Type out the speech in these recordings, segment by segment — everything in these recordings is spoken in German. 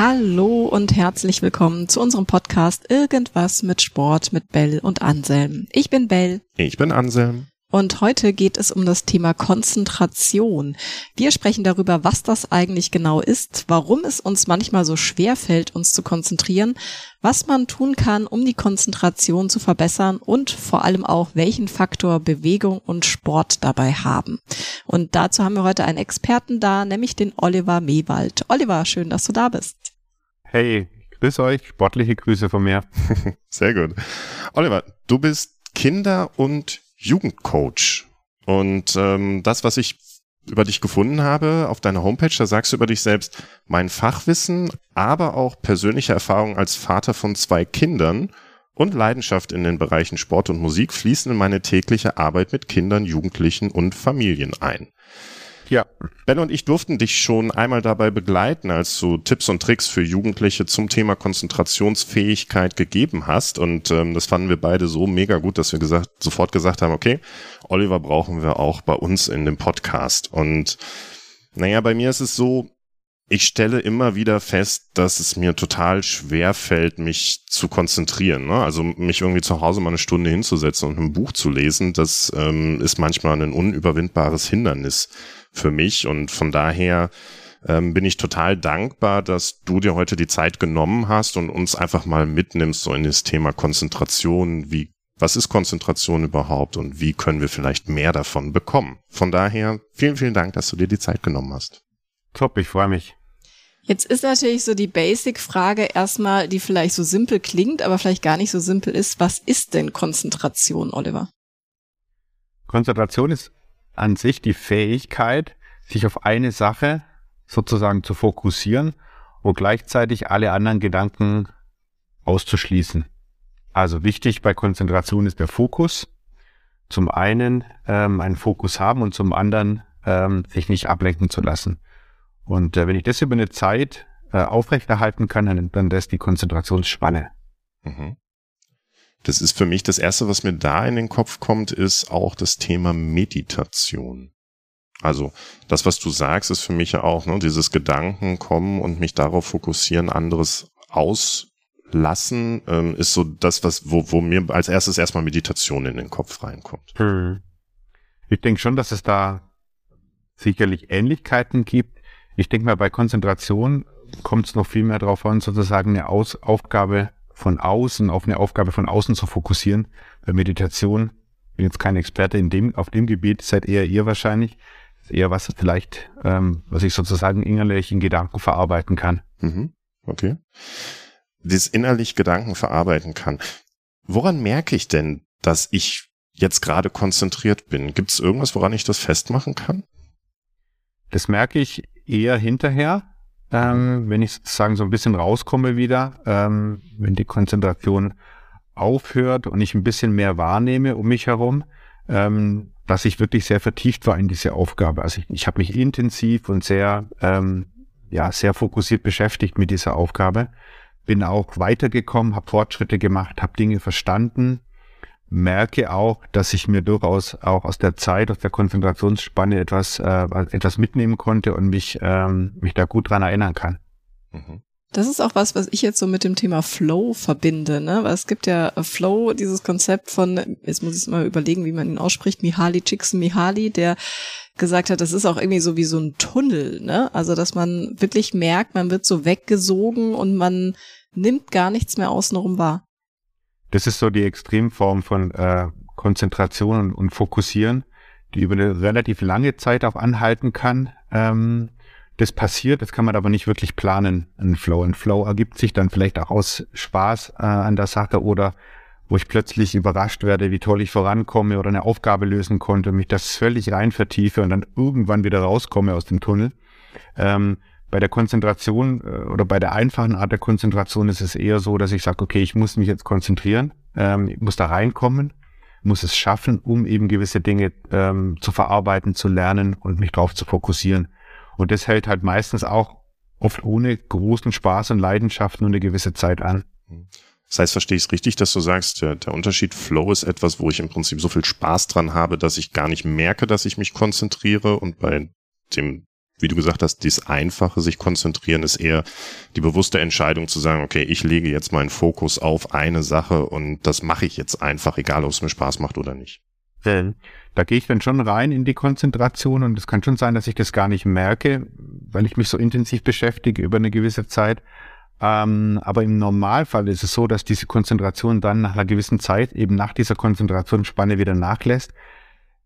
Hallo und herzlich willkommen zu unserem Podcast Irgendwas mit Sport mit Bell und Anselm. Ich bin Bell. Ich bin Anselm. Und heute geht es um das Thema Konzentration. Wir sprechen darüber, was das eigentlich genau ist, warum es uns manchmal so schwer fällt, uns zu konzentrieren, was man tun kann, um die Konzentration zu verbessern und vor allem auch, welchen Faktor Bewegung und Sport dabei haben. Und dazu haben wir heute einen Experten da, nämlich den Oliver Mewald. Oliver, schön, dass du da bist. Hey, grüß euch, sportliche Grüße von mir. Sehr gut. Oliver, du bist Kinder- und Jugendcoach. Und ähm, das, was ich über dich gefunden habe auf deiner Homepage, da sagst du über dich selbst, mein Fachwissen, aber auch persönliche Erfahrung als Vater von zwei Kindern und Leidenschaft in den Bereichen Sport und Musik fließen in meine tägliche Arbeit mit Kindern, Jugendlichen und Familien ein. Ja, Ben und ich durften dich schon einmal dabei begleiten, als du Tipps und Tricks für Jugendliche zum Thema Konzentrationsfähigkeit gegeben hast. Und ähm, das fanden wir beide so mega gut, dass wir gesagt, sofort gesagt haben, okay, Oliver brauchen wir auch bei uns in dem Podcast. Und naja, bei mir ist es so, ich stelle immer wieder fest, dass es mir total schwer fällt, mich zu konzentrieren. Ne? Also mich irgendwie zu Hause mal eine Stunde hinzusetzen und ein Buch zu lesen, das ähm, ist manchmal ein unüberwindbares Hindernis für mich. Und von daher ähm, bin ich total dankbar, dass du dir heute die Zeit genommen hast und uns einfach mal mitnimmst so in das Thema Konzentration. Wie, was ist Konzentration überhaupt und wie können wir vielleicht mehr davon bekommen? Von daher vielen, vielen Dank, dass du dir die Zeit genommen hast. Top, ich freue mich. Jetzt ist natürlich so die Basic-Frage erstmal, die vielleicht so simpel klingt, aber vielleicht gar nicht so simpel ist. Was ist denn Konzentration, Oliver? Konzentration ist an sich die Fähigkeit, sich auf eine Sache sozusagen zu fokussieren und gleichzeitig alle anderen Gedanken auszuschließen. Also wichtig bei Konzentration ist der Fokus. Zum einen ähm, einen Fokus haben und zum anderen ähm, sich nicht ablenken zu lassen. Und äh, wenn ich das über eine Zeit äh, aufrechterhalten kann, dann, dann das die Konzentrationsspanne. Mhm. Das ist für mich das erste, was mir da in den Kopf kommt, ist auch das Thema Meditation. Also das, was du sagst, ist für mich ja auch ne, dieses Gedanken kommen und mich darauf fokussieren, anderes auslassen, ähm, ist so das, was wo, wo mir als erstes erstmal Meditation in den Kopf reinkommt. Hm. Ich denke schon, dass es da sicherlich Ähnlichkeiten gibt. Ich denke mal, bei Konzentration kommt es noch viel mehr darauf an, sozusagen eine Aus Aufgabe von außen auf eine Aufgabe von außen zu fokussieren. Bei Meditation bin jetzt kein Experte in dem, auf dem Gebiet, seid eher ihr wahrscheinlich. Eher was vielleicht, ähm, was ich sozusagen innerlich in Gedanken verarbeiten kann. Mhm. Okay. Das innerlich Gedanken verarbeiten kann. Woran merke ich denn, dass ich jetzt gerade konzentriert bin? Gibt es irgendwas, woran ich das festmachen kann? Das merke ich eher hinterher, ähm, wenn ich sozusagen so ein bisschen rauskomme wieder, ähm, wenn die Konzentration aufhört und ich ein bisschen mehr wahrnehme um mich herum, ähm, dass ich wirklich sehr vertieft war in diese Aufgabe. Also ich, ich habe mich intensiv und sehr, ähm, ja, sehr fokussiert beschäftigt mit dieser Aufgabe, bin auch weitergekommen, habe Fortschritte gemacht, habe Dinge verstanden, merke auch, dass ich mir durchaus auch aus der Zeit, aus der Konzentrationsspanne etwas, äh, etwas mitnehmen konnte und mich, ähm, mich da gut dran erinnern kann. Mhm. Das ist auch was, was ich jetzt so mit dem Thema Flow verbinde, ne? Weil es gibt ja Flow, dieses Konzept von, jetzt muss ich mal überlegen, wie man ihn ausspricht, Mihaly Csikszentmihalyi, der gesagt hat, das ist auch irgendwie so wie so ein Tunnel, ne? Also, dass man wirklich merkt, man wird so weggesogen und man nimmt gar nichts mehr außenrum wahr. Das ist so die Extremform von äh, Konzentration und, und, Fokussieren, die über eine relativ lange Zeit auch anhalten kann. Ähm, das passiert, das kann man aber nicht wirklich planen, ein Flow. Ein Flow ergibt sich dann vielleicht auch aus Spaß äh, an der Sache oder wo ich plötzlich überrascht werde, wie toll ich vorankomme oder eine Aufgabe lösen konnte, mich das völlig rein vertiefe und dann irgendwann wieder rauskomme aus dem Tunnel. Ähm, bei der Konzentration äh, oder bei der einfachen Art der Konzentration ist es eher so, dass ich sage, okay, ich muss mich jetzt konzentrieren, ähm, ich muss da reinkommen, muss es schaffen, um eben gewisse Dinge ähm, zu verarbeiten, zu lernen und mich darauf zu fokussieren. Und das hält halt meistens auch oft ohne großen Spaß und Leidenschaft nur eine gewisse Zeit an. Das heißt, verstehe ich es richtig, dass du sagst, der, der Unterschied Flow ist etwas, wo ich im Prinzip so viel Spaß dran habe, dass ich gar nicht merke, dass ich mich konzentriere und bei dem wie du gesagt hast, das Einfache, sich konzentrieren, ist eher die bewusste Entscheidung zu sagen, okay, ich lege jetzt meinen Fokus auf eine Sache und das mache ich jetzt einfach, egal ob es mir Spaß macht oder nicht. Da gehe ich dann schon rein in die Konzentration und es kann schon sein, dass ich das gar nicht merke, weil ich mich so intensiv beschäftige über eine gewisse Zeit. Ähm, aber im Normalfall ist es so, dass diese Konzentration dann nach einer gewissen Zeit, eben nach dieser Konzentrationsspanne wieder nachlässt.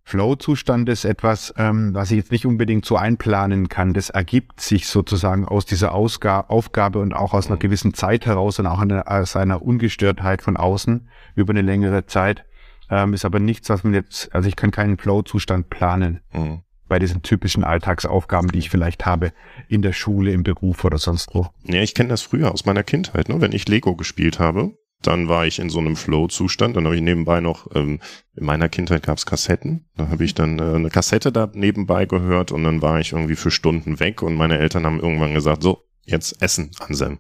Flow-Zustand ist etwas, ähm, was ich jetzt nicht unbedingt so einplanen kann. Das ergibt sich sozusagen aus dieser Ausga Aufgabe und auch aus einer mhm. gewissen Zeit heraus und auch eine, aus einer Ungestörtheit von außen über eine längere Zeit. Ähm, ist aber nichts, was man jetzt, also ich kann keinen Flow-Zustand planen. Mhm bei diesen typischen Alltagsaufgaben, die ich vielleicht habe in der Schule, im Beruf oder sonst wo. Ja, ich kenne das früher aus meiner Kindheit, ne? wenn ich Lego gespielt habe. Dann war ich in so einem Flow-Zustand. Dann habe ich nebenbei noch, ähm, in meiner Kindheit gab es Kassetten. Da habe ich dann äh, eine Kassette da nebenbei gehört und dann war ich irgendwie für Stunden weg und meine Eltern haben irgendwann gesagt, so, jetzt Essen, Anselm.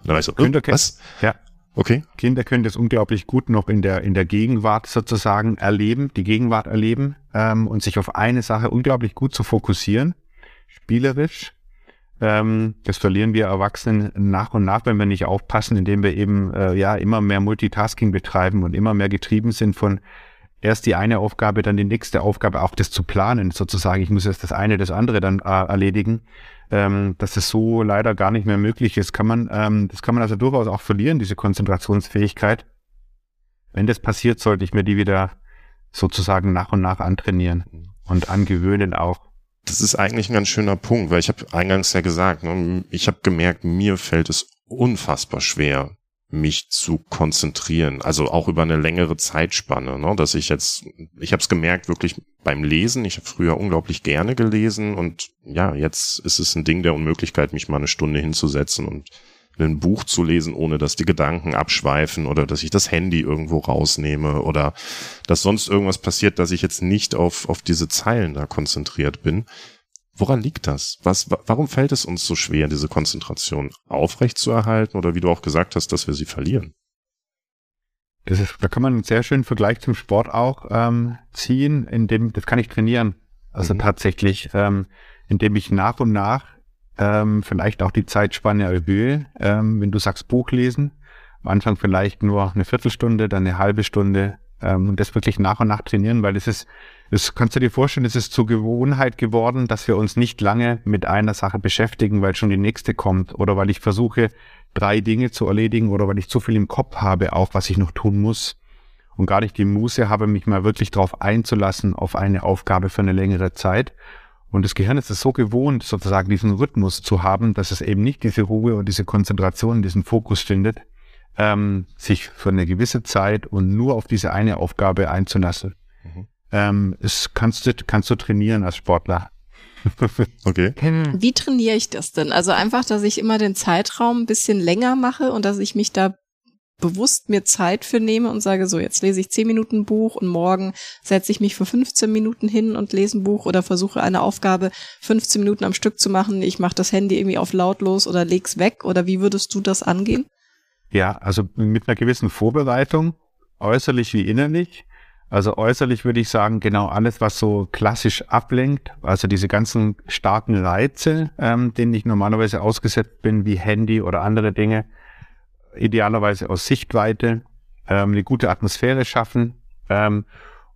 Und dann war ich so, oh, was? Ja. Okay. Kinder können das unglaublich gut noch in der, in der Gegenwart sozusagen erleben, die Gegenwart erleben ähm, und sich auf eine Sache unglaublich gut zu fokussieren, spielerisch. Ähm, das verlieren wir Erwachsenen nach und nach, wenn wir nicht aufpassen, indem wir eben äh, ja immer mehr Multitasking betreiben und immer mehr getrieben sind von erst die eine Aufgabe, dann die nächste Aufgabe, auch das zu planen, sozusagen. Ich muss erst das eine, das andere dann äh, erledigen ähm, dass es so leider gar nicht mehr möglich ist, kann man, ähm, das kann man also durchaus auch verlieren, diese Konzentrationsfähigkeit. Wenn das passiert, sollte ich mir die wieder sozusagen nach und nach antrainieren und angewöhnen auch. Das ist eigentlich ein ganz schöner Punkt, weil ich habe eingangs ja gesagt, ne, ich habe gemerkt, mir fällt es unfassbar schwer, mich zu konzentrieren, also auch über eine längere Zeitspanne, ne? dass ich jetzt, ich habe es gemerkt, wirklich beim Lesen, ich habe früher unglaublich gerne gelesen und ja, jetzt ist es ein Ding der Unmöglichkeit, mich mal eine Stunde hinzusetzen und ein Buch zu lesen, ohne dass die Gedanken abschweifen oder dass ich das Handy irgendwo rausnehme oder dass sonst irgendwas passiert, dass ich jetzt nicht auf, auf diese Zeilen da konzentriert bin. Woran liegt das? Was, warum fällt es uns so schwer, diese Konzentration aufrecht zu erhalten oder wie du auch gesagt hast, dass wir sie verlieren? Das ist, da kann man einen sehr schönen Vergleich zum Sport auch ähm, ziehen, indem das kann ich trainieren. Also mhm. tatsächlich, ähm, indem ich nach und nach ähm, vielleicht auch die Zeitspanne erhöhe. Ähm, wenn du sagst Buch lesen, am Anfang vielleicht nur eine Viertelstunde, dann eine halbe Stunde ähm, und das wirklich nach und nach trainieren, weil das ist das kannst du dir vorstellen, es ist zur Gewohnheit geworden, dass wir uns nicht lange mit einer Sache beschäftigen, weil schon die nächste kommt oder weil ich versuche, drei Dinge zu erledigen oder weil ich zu viel im Kopf habe, auch was ich noch tun muss und gar nicht die Muße habe, mich mal wirklich darauf einzulassen, auf eine Aufgabe für eine längere Zeit. Und das Gehirn ist es so gewohnt, sozusagen diesen Rhythmus zu haben, dass es eben nicht diese Ruhe und diese Konzentration, diesen Fokus findet, ähm, sich für eine gewisse Zeit und nur auf diese eine Aufgabe einzulassen. Mhm ähm, ist, kannst, du, kannst du trainieren als Sportler. okay. Wie trainiere ich das denn? Also einfach, dass ich immer den Zeitraum ein bisschen länger mache und dass ich mich da bewusst mir Zeit für nehme und sage, so, jetzt lese ich 10 Minuten Buch und morgen setze ich mich für 15 Minuten hin und lese ein Buch oder versuche eine Aufgabe 15 Minuten am Stück zu machen. Ich mache das Handy irgendwie auf lautlos oder leg's weg oder wie würdest du das angehen? Ja, also mit einer gewissen Vorbereitung, äußerlich wie innerlich. Also äußerlich würde ich sagen, genau alles, was so klassisch ablenkt, also diese ganzen starken Reize, ähm, denen ich normalerweise ausgesetzt bin, wie Handy oder andere Dinge, idealerweise aus Sichtweite, ähm, eine gute Atmosphäre schaffen ähm,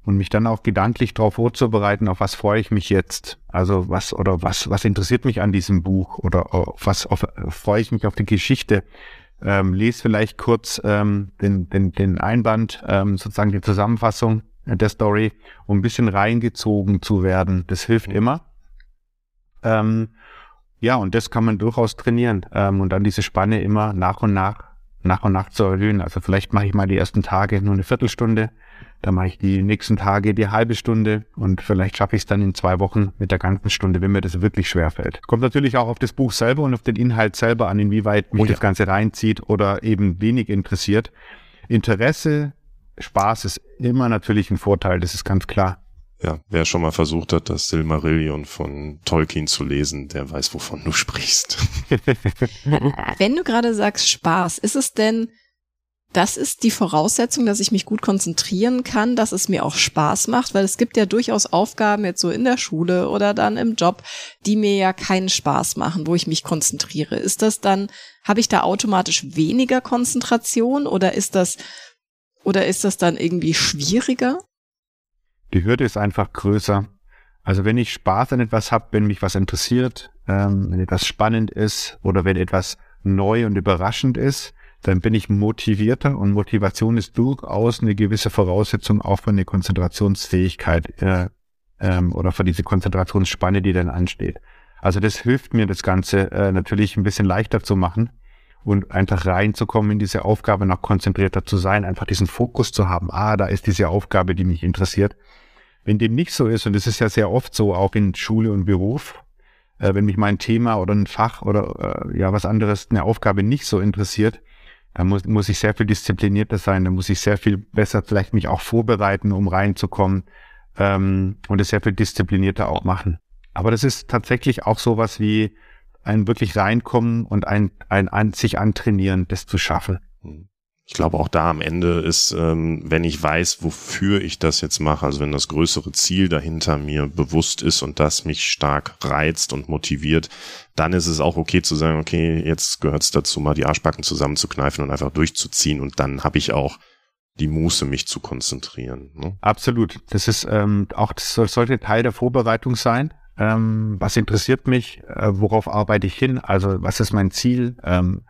und mich dann auch gedanklich darauf vorzubereiten, auf was freue ich mich jetzt, also was oder was was interessiert mich an diesem Buch oder auf was auf, freue ich mich auf die Geschichte. Ähm, lese vielleicht kurz ähm, den, den, den Einband, ähm, sozusagen die Zusammenfassung der Story, um ein bisschen reingezogen zu werden. Das hilft immer. Ähm, ja, und das kann man durchaus trainieren ähm, und dann diese Spanne immer nach und nach, nach und nach zu erhöhen. Also vielleicht mache ich mal die ersten Tage nur eine Viertelstunde, dann mache ich die nächsten Tage die halbe Stunde und vielleicht schaffe ich es dann in zwei Wochen mit der ganzen Stunde, wenn mir das wirklich schwer fällt. Kommt natürlich auch auf das Buch selber und auf den Inhalt selber an, inwieweit mich oh ja. das Ganze reinzieht oder eben wenig interessiert. Interesse Spaß ist immer natürlich ein Vorteil, das ist ganz klar. Ja, wer schon mal versucht hat, das Silmarillion von Tolkien zu lesen, der weiß, wovon du sprichst. Wenn du gerade sagst Spaß, ist es denn das ist die Voraussetzung, dass ich mich gut konzentrieren kann, dass es mir auch Spaß macht, weil es gibt ja durchaus Aufgaben jetzt so in der Schule oder dann im Job, die mir ja keinen Spaß machen, wo ich mich konzentriere. Ist das dann, habe ich da automatisch weniger Konzentration oder ist das, oder ist das dann irgendwie schwieriger? Die Hürde ist einfach größer. Also wenn ich Spaß an etwas habe, wenn mich was interessiert, ähm, wenn etwas spannend ist oder wenn etwas neu und überraschend ist, dann bin ich motivierter und Motivation ist durchaus eine gewisse Voraussetzung auch für eine Konzentrationsfähigkeit äh, ähm, oder für diese Konzentrationsspanne, die dann ansteht. Also das hilft mir, das Ganze äh, natürlich ein bisschen leichter zu machen und einfach reinzukommen in diese Aufgabe, noch konzentrierter zu sein, einfach diesen Fokus zu haben. Ah, da ist diese Aufgabe, die mich interessiert. Wenn dem nicht so ist, und das ist ja sehr oft so, auch in Schule und Beruf, äh, wenn mich mein Thema oder ein Fach oder äh, ja was anderes, eine Aufgabe nicht so interessiert, da muss, muss ich sehr viel disziplinierter sein, da muss ich sehr viel besser vielleicht mich auch vorbereiten, um reinzukommen ähm, und es sehr viel disziplinierter auch machen. Aber das ist tatsächlich auch sowas wie ein wirklich reinkommen und ein, ein, ein sich antrainieren, das zu schaffen. Ich glaube auch da am Ende ist, ähm, wenn ich weiß, wofür ich das jetzt mache, also wenn das größere Ziel dahinter mir bewusst ist und das mich stark reizt und motiviert, dann ist es auch okay zu sagen, okay, jetzt gehört es dazu, mal die Arschbacken zusammenzukneifen und einfach durchzuziehen und dann habe ich auch die Muße, mich zu konzentrieren. Ne? Absolut. Das ist ähm, auch, das sollte Teil der Vorbereitung sein. Ähm, was interessiert mich? Äh, worauf arbeite ich hin? Also was ist mein Ziel? Ähm,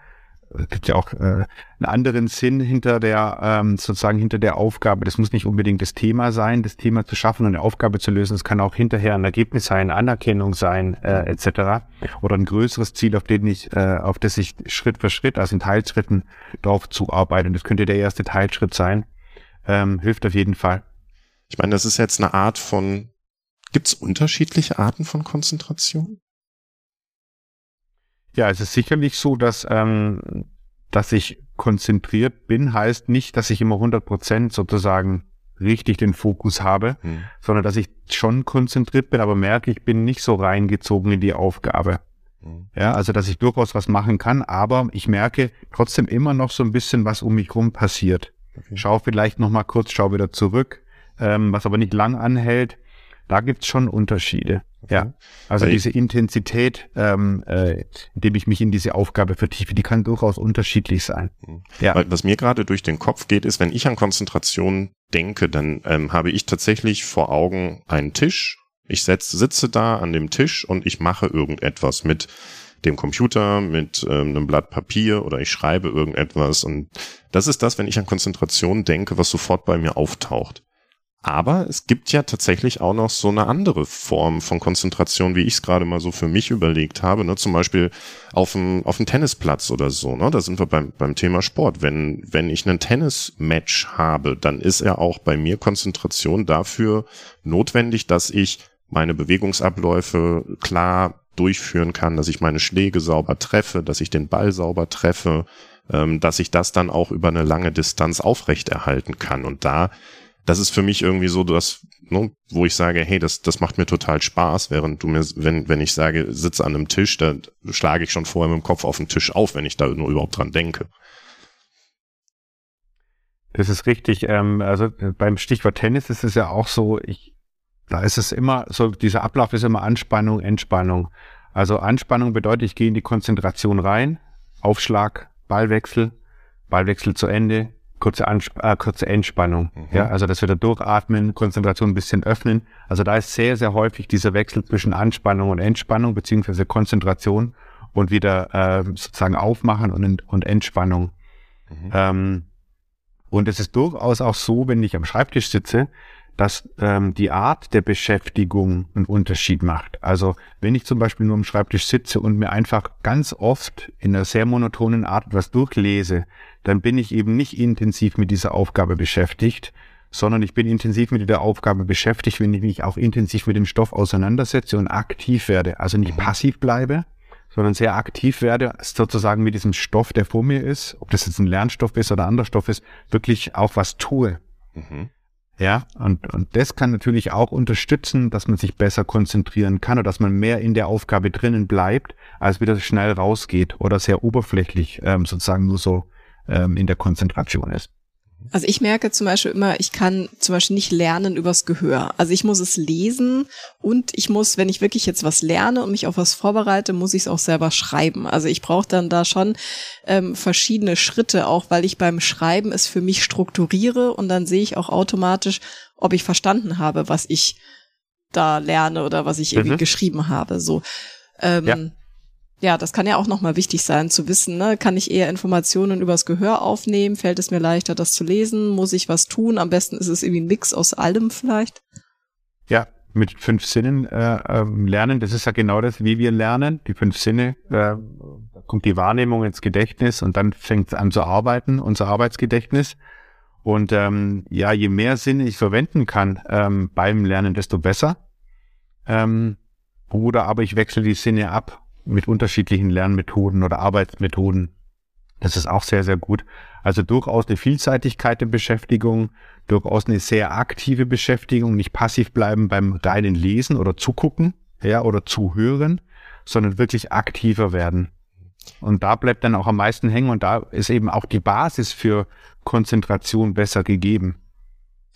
gibt ja auch äh, einen anderen Sinn hinter der ähm, sozusagen hinter der Aufgabe. Das muss nicht unbedingt das Thema sein, das Thema zu schaffen und eine Aufgabe zu lösen. Es kann auch hinterher ein Ergebnis sein, Anerkennung sein äh, etc. Oder ein größeres Ziel, auf den ich, äh, auf das ich Schritt für Schritt, also in Teilschritten drauf zuarbeite. Und das könnte der erste Teilschritt sein. Ähm, hilft auf jeden Fall. Ich meine, das ist jetzt eine Art von. Gibt es unterschiedliche Arten von Konzentration? Ja, es ist sicherlich so, dass, ähm, dass ich konzentriert bin, heißt nicht, dass ich immer 100 Prozent sozusagen richtig den Fokus habe, hm. sondern dass ich schon konzentriert bin, aber merke, ich bin nicht so reingezogen in die Aufgabe. Hm. Ja, also dass ich durchaus was machen kann, aber ich merke trotzdem immer noch so ein bisschen, was um mich rum passiert. Okay. Schau vielleicht noch mal kurz, schau wieder zurück, ähm, was aber nicht lang anhält. Da gibt's schon Unterschiede. Okay. Ja, also Weil diese Intensität, ähm, äh, indem ich mich in diese Aufgabe vertiefe, die kann durchaus unterschiedlich sein. Mhm. Ja. Weil was mir gerade durch den Kopf geht, ist, wenn ich an Konzentration denke, dann ähm, habe ich tatsächlich vor Augen einen Tisch. Ich setz, sitze da an dem Tisch und ich mache irgendetwas mit dem Computer, mit ähm, einem Blatt Papier oder ich schreibe irgendetwas. Und das ist das, wenn ich an Konzentration denke, was sofort bei mir auftaucht. Aber es gibt ja tatsächlich auch noch so eine andere Form von Konzentration, wie ich es gerade mal so für mich überlegt habe. Ne? Zum Beispiel auf dem, auf dem Tennisplatz oder so. Ne? Da sind wir beim, beim Thema Sport. Wenn, wenn ich einen Tennismatch habe, dann ist ja auch bei mir Konzentration dafür notwendig, dass ich meine Bewegungsabläufe klar durchführen kann, dass ich meine Schläge sauber treffe, dass ich den Ball sauber treffe, ähm, dass ich das dann auch über eine lange Distanz aufrechterhalten kann. Und da das ist für mich irgendwie so das, ne, wo ich sage, hey, das, das macht mir total Spaß, während du mir, wenn, wenn ich sage, sitze an einem Tisch, da schlage ich schon vorher mit dem Kopf auf den Tisch auf, wenn ich da nur überhaupt dran denke. Das ist richtig. Ähm, also äh, beim Stichwort Tennis ist es ja auch so, ich, da ist es immer so, dieser Ablauf ist immer Anspannung, Entspannung. Also Anspannung bedeutet, ich gehe in die Konzentration rein, Aufschlag, Ballwechsel, Ballwechsel zu Ende, kurze, Ansp äh, kurze Entspannung. Mhm. Ja, also dass wir da durchatmen, Konzentration ein bisschen öffnen. Also da ist sehr, sehr häufig dieser Wechsel zwischen Anspannung und Entspannung beziehungsweise Konzentration und wieder äh, sozusagen aufmachen und, und Entspannung. Mhm. Ähm, und es ist durchaus auch so, wenn ich am Schreibtisch sitze, dass ähm, die Art der Beschäftigung einen Unterschied macht. Also wenn ich zum Beispiel nur am Schreibtisch sitze und mir einfach ganz oft in einer sehr monotonen Art etwas durchlese, dann bin ich eben nicht intensiv mit dieser Aufgabe beschäftigt, sondern ich bin intensiv mit der Aufgabe beschäftigt, wenn ich mich auch intensiv mit dem Stoff auseinandersetze und aktiv werde. Also nicht mhm. passiv bleibe, sondern sehr aktiv werde, sozusagen mit diesem Stoff, der vor mir ist, ob das jetzt ein Lernstoff ist oder anderer Stoff ist, wirklich auch was tue. Mhm. Ja, und, und das kann natürlich auch unterstützen, dass man sich besser konzentrieren kann oder dass man mehr in der Aufgabe drinnen bleibt, als wieder schnell rausgeht oder sehr oberflächlich ähm, sozusagen nur so ähm, in der Konzentration ist. Also ich merke zum Beispiel immer, ich kann zum Beispiel nicht lernen übers Gehör. Also ich muss es lesen und ich muss, wenn ich wirklich jetzt was lerne und mich auf was vorbereite, muss ich es auch selber schreiben. Also ich brauche dann da schon ähm, verschiedene Schritte, auch weil ich beim Schreiben es für mich strukturiere und dann sehe ich auch automatisch, ob ich verstanden habe, was ich da lerne oder was ich irgendwie mhm. geschrieben habe. So. Ähm, ja. Ja, das kann ja auch nochmal wichtig sein zu wissen. Ne? Kann ich eher Informationen übers Gehör aufnehmen? Fällt es mir leichter, das zu lesen? Muss ich was tun? Am besten ist es irgendwie ein Mix aus allem vielleicht. Ja, mit fünf Sinnen äh, ähm, lernen, das ist ja genau das, wie wir lernen. Die fünf Sinne, äh, kommt die Wahrnehmung ins Gedächtnis und dann fängt es an zu arbeiten, unser Arbeitsgedächtnis. Und ähm, ja, je mehr Sinne ich verwenden kann ähm, beim Lernen, desto besser. Ähm, oder aber ich wechsle die Sinne ab mit unterschiedlichen Lernmethoden oder Arbeitsmethoden. Das ist auch sehr, sehr gut. Also durchaus eine Vielseitigkeit der Beschäftigung, durchaus eine sehr aktive Beschäftigung, nicht passiv bleiben beim reinen Lesen oder Zugucken, ja, oder Zuhören, sondern wirklich aktiver werden. Und da bleibt dann auch am meisten hängen und da ist eben auch die Basis für Konzentration besser gegeben.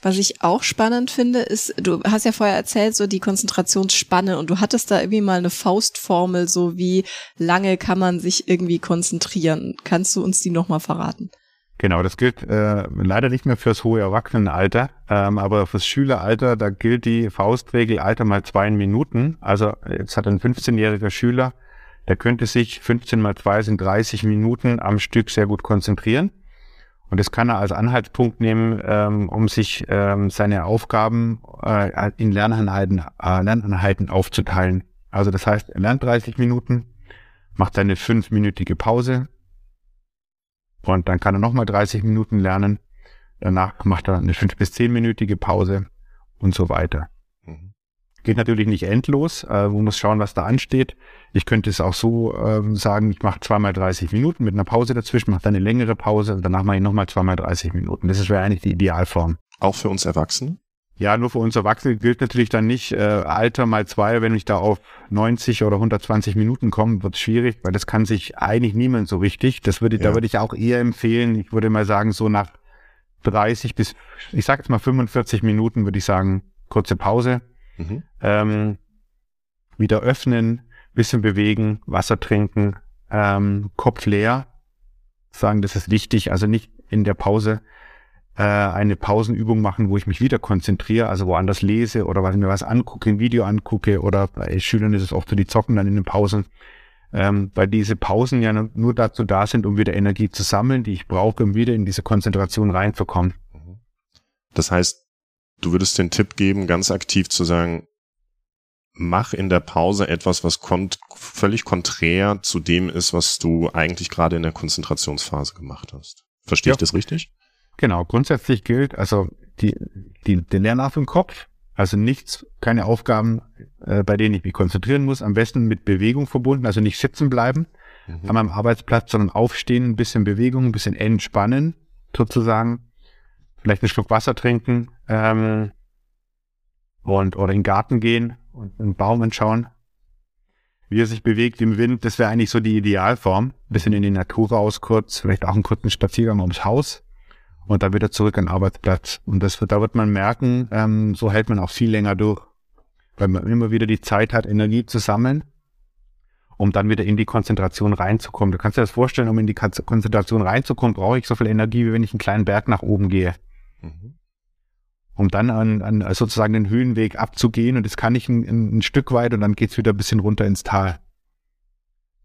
Was ich auch spannend finde, ist, du hast ja vorher erzählt, so die Konzentrationsspanne und du hattest da irgendwie mal eine Faustformel, so wie lange kann man sich irgendwie konzentrieren. Kannst du uns die nochmal verraten? Genau, das gilt äh, leider nicht mehr fürs hohe Erwachsenenalter, ähm, aber fürs Schüleralter, da gilt die Faustregel Alter mal zwei Minuten. Also jetzt hat ein 15-jähriger Schüler, der könnte sich 15 mal zwei sind 30 Minuten am Stück sehr gut konzentrieren. Und das kann er als Anhaltspunkt nehmen, ähm, um sich ähm, seine Aufgaben äh, in Lerneinheiten, äh, Lerneinheiten aufzuteilen. Also das heißt, er lernt 30 Minuten, macht seine fünfminütige Pause und dann kann er nochmal 30 Minuten lernen. Danach macht er eine fünf bis zehnminütige Pause und so weiter. Mhm. Geht natürlich nicht endlos. Äh, man muss schauen, was da ansteht. Ich könnte es auch so ähm, sagen, ich mache zweimal 30 Minuten mit einer Pause dazwischen, mache dann eine längere Pause und danach mache ich nochmal zweimal 30 Minuten. Das wäre eigentlich die Idealform. Auch für uns Erwachsene? Ja, nur für uns Erwachsene gilt natürlich dann nicht äh, Alter mal zwei, wenn ich da auf 90 oder 120 Minuten komme, wird schwierig, weil das kann sich eigentlich niemand so richtig. Das würde, ja. da würde ich auch eher empfehlen. Ich würde mal sagen, so nach 30 bis, ich sage jetzt mal 45 Minuten, würde ich sagen, kurze Pause. Mhm. Ähm, wieder öffnen, bisschen bewegen, Wasser trinken, ähm, Kopf leer. Sagen, das ist wichtig. Also nicht in der Pause äh, eine Pausenübung machen, wo ich mich wieder konzentriere, also woanders lese oder was mir was angucke, ein Video angucke oder bei Schülern ist es oft so, die zocken dann in den Pausen. Ähm, weil diese Pausen ja nur dazu da sind, um wieder Energie zu sammeln, die ich brauche, um wieder in diese Konzentration reinzukommen. Das heißt, du würdest den Tipp geben, ganz aktiv zu sagen, mach in der Pause etwas, was kommt, völlig konträr zu dem ist, was du eigentlich gerade in der Konzentrationsphase gemacht hast. Verstehe ja. ich das richtig? Genau, grundsätzlich gilt, also die, die, den Lernarf im Kopf, also nichts, keine Aufgaben, äh, bei denen ich mich konzentrieren muss, am besten mit Bewegung verbunden, also nicht sitzen bleiben mhm. an meinem Arbeitsplatz, sondern aufstehen, ein bisschen Bewegung, ein bisschen entspannen, sozusagen, vielleicht einen Schluck Wasser trinken ähm, und oder in den Garten gehen und einen Baum anschauen, wie er sich bewegt im Wind. Das wäre eigentlich so die Idealform. Bisschen in die Natur raus kurz, vielleicht auch einen kurzen Spaziergang ums Haus und dann wieder zurück an den Arbeitsplatz. Und das wird, da wird man merken, ähm, so hält man auch viel länger durch, weil man immer wieder die Zeit hat, Energie zu sammeln, um dann wieder in die Konzentration reinzukommen. Du kannst dir das vorstellen, um in die Konzentration reinzukommen, brauche ich so viel Energie, wie wenn ich einen kleinen Berg nach oben gehe. Mhm um dann an, an sozusagen den Höhenweg abzugehen und das kann ich ein, ein Stück weit und dann geht's wieder ein bisschen runter ins Tal.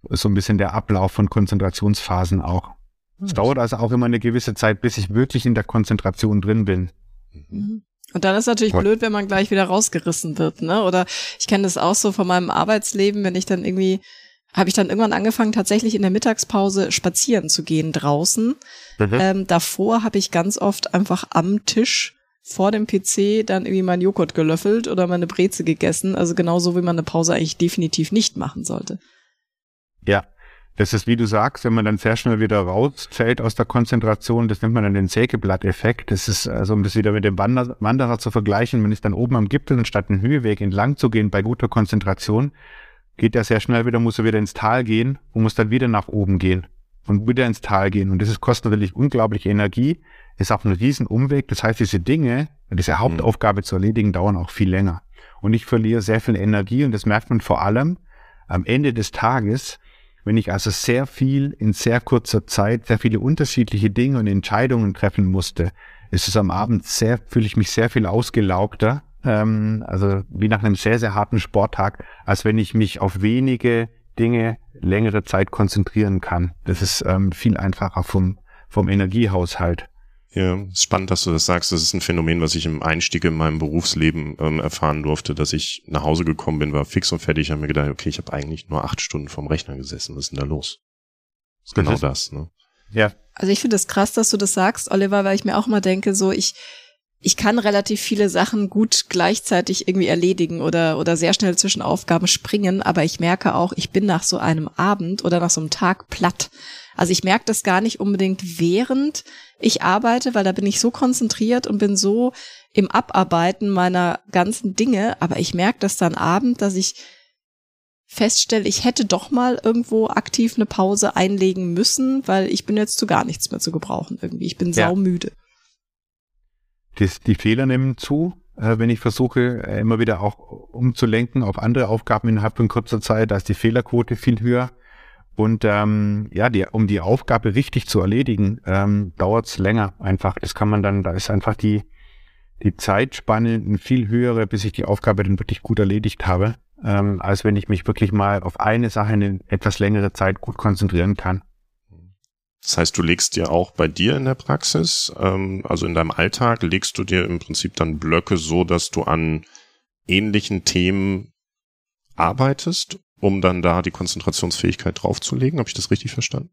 Ist so ein bisschen der Ablauf von Konzentrationsphasen auch. Es dauert also auch immer eine gewisse Zeit, bis ich wirklich in der Konzentration drin bin. Mhm. Und dann ist natürlich blöd, wenn man gleich wieder rausgerissen wird, ne? Oder ich kenne das auch so von meinem Arbeitsleben, wenn ich dann irgendwie habe ich dann irgendwann angefangen, tatsächlich in der Mittagspause spazieren zu gehen draußen. Mhm. Ähm, davor habe ich ganz oft einfach am Tisch vor dem PC dann irgendwie meinen Joghurt gelöffelt oder meine Breze gegessen. Also genauso, wie man eine Pause eigentlich definitiv nicht machen sollte. Ja, das ist, wie du sagst, wenn man dann sehr schnell wieder rausfällt aus der Konzentration, das nennt man dann den Sägeblatt-Effekt. Das ist also, um das wieder mit dem Wander Wanderer zu vergleichen, wenn ich dann oben am Gipfel anstatt einen Höheweg entlang zu gehen bei guter Konzentration, geht er sehr schnell wieder, muss er wieder ins Tal gehen und muss dann wieder nach oben gehen. Und wieder ins Tal gehen. Und das ist, kostet natürlich unglaubliche Energie, ist auch ein Riesenumweg. Das heißt, diese Dinge, diese mhm. Hauptaufgabe zu erledigen, dauern auch viel länger. Und ich verliere sehr viel Energie und das merkt man vor allem am Ende des Tages, wenn ich also sehr viel in sehr kurzer Zeit, sehr viele unterschiedliche Dinge und Entscheidungen treffen musste, ist es am Abend sehr, fühle ich mich sehr viel ausgelaugter, ähm, also wie nach einem sehr, sehr harten Sporttag, als wenn ich mich auf wenige Dinge längere Zeit konzentrieren kann. Das ist ähm, viel einfacher vom, vom Energiehaushalt. Ja, ist spannend, dass du das sagst. Das ist ein Phänomen, was ich im Einstieg in meinem Berufsleben ähm, erfahren durfte, dass ich nach Hause gekommen bin, war fix und fertig, habe mir gedacht, okay, ich habe eigentlich nur acht Stunden vom Rechner gesessen. Was ist denn da los? Das ist genau das, das ne? Ja. Also ich finde es das krass, dass du das sagst, Oliver, weil ich mir auch mal denke, so ich, ich kann relativ viele Sachen gut gleichzeitig irgendwie erledigen oder, oder sehr schnell zwischen Aufgaben springen, aber ich merke auch, ich bin nach so einem Abend oder nach so einem Tag platt. Also ich merke das gar nicht unbedingt während ich arbeite, weil da bin ich so konzentriert und bin so im Abarbeiten meiner ganzen Dinge, aber ich merke das dann Abend, dass ich feststelle, ich hätte doch mal irgendwo aktiv eine Pause einlegen müssen, weil ich bin jetzt zu gar nichts mehr zu gebrauchen irgendwie. Ich bin ja. saumüde. Die, die Fehler nehmen zu, äh, wenn ich versuche, äh, immer wieder auch umzulenken auf andere Aufgaben innerhalb von kurzer Zeit. Da ist die Fehlerquote viel höher. Und ähm, ja, die, um die Aufgabe richtig zu erledigen, ähm, dauert es länger einfach. Das kann man dann, da ist einfach die, die Zeitspanne viel höhere, bis ich die Aufgabe dann wirklich gut erledigt habe, ähm, als wenn ich mich wirklich mal auf eine Sache eine etwas längere Zeit gut konzentrieren kann. Das heißt, du legst dir auch bei dir in der Praxis, ähm, also in deinem Alltag, legst du dir im Prinzip dann Blöcke so, dass du an ähnlichen Themen arbeitest um dann da die Konzentrationsfähigkeit draufzulegen. Habe ich das richtig verstanden?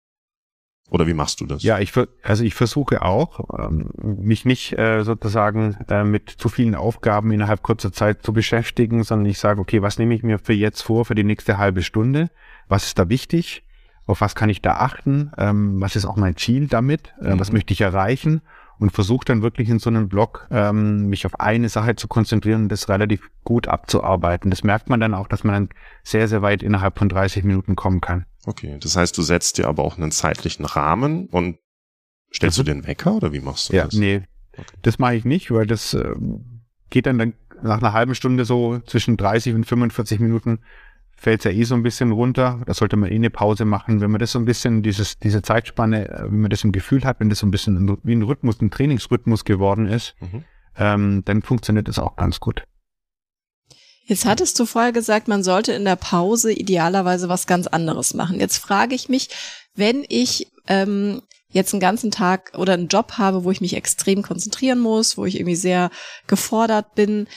Oder wie machst du das? Ja, ich also ich versuche auch, ähm, mich nicht äh, sozusagen äh, mit zu vielen Aufgaben innerhalb kurzer Zeit zu beschäftigen, sondern ich sage, okay, was nehme ich mir für jetzt vor, für die nächste halbe Stunde? Was ist da wichtig? Auf was kann ich da achten? Ähm, was ist auch mein Ziel damit? Äh, mhm. Was möchte ich erreichen? und versuche dann wirklich in so einem Blog ähm, mich auf eine Sache zu konzentrieren und das relativ gut abzuarbeiten. Das merkt man dann auch, dass man dann sehr, sehr weit innerhalb von 30 Minuten kommen kann. Okay, das heißt, du setzt dir aber auch einen zeitlichen Rahmen und stellst mhm. du den Wecker oder wie machst du ja, das? Nee, okay. das mache ich nicht, weil das äh, geht dann, dann nach einer halben Stunde so zwischen 30 und 45 Minuten fällt es ja eh so ein bisschen runter. Da sollte man eh eine Pause machen. Wenn man das so ein bisschen, dieses, diese Zeitspanne, äh, wenn man das im Gefühl hat, wenn das so ein bisschen wie ein Rhythmus, ein Trainingsrhythmus geworden ist, mhm. ähm, dann funktioniert das auch ganz gut. Jetzt hattest du vorher gesagt, man sollte in der Pause idealerweise was ganz anderes machen. Jetzt frage ich mich, wenn ich ähm, jetzt einen ganzen Tag oder einen Job habe, wo ich mich extrem konzentrieren muss, wo ich irgendwie sehr gefordert bin,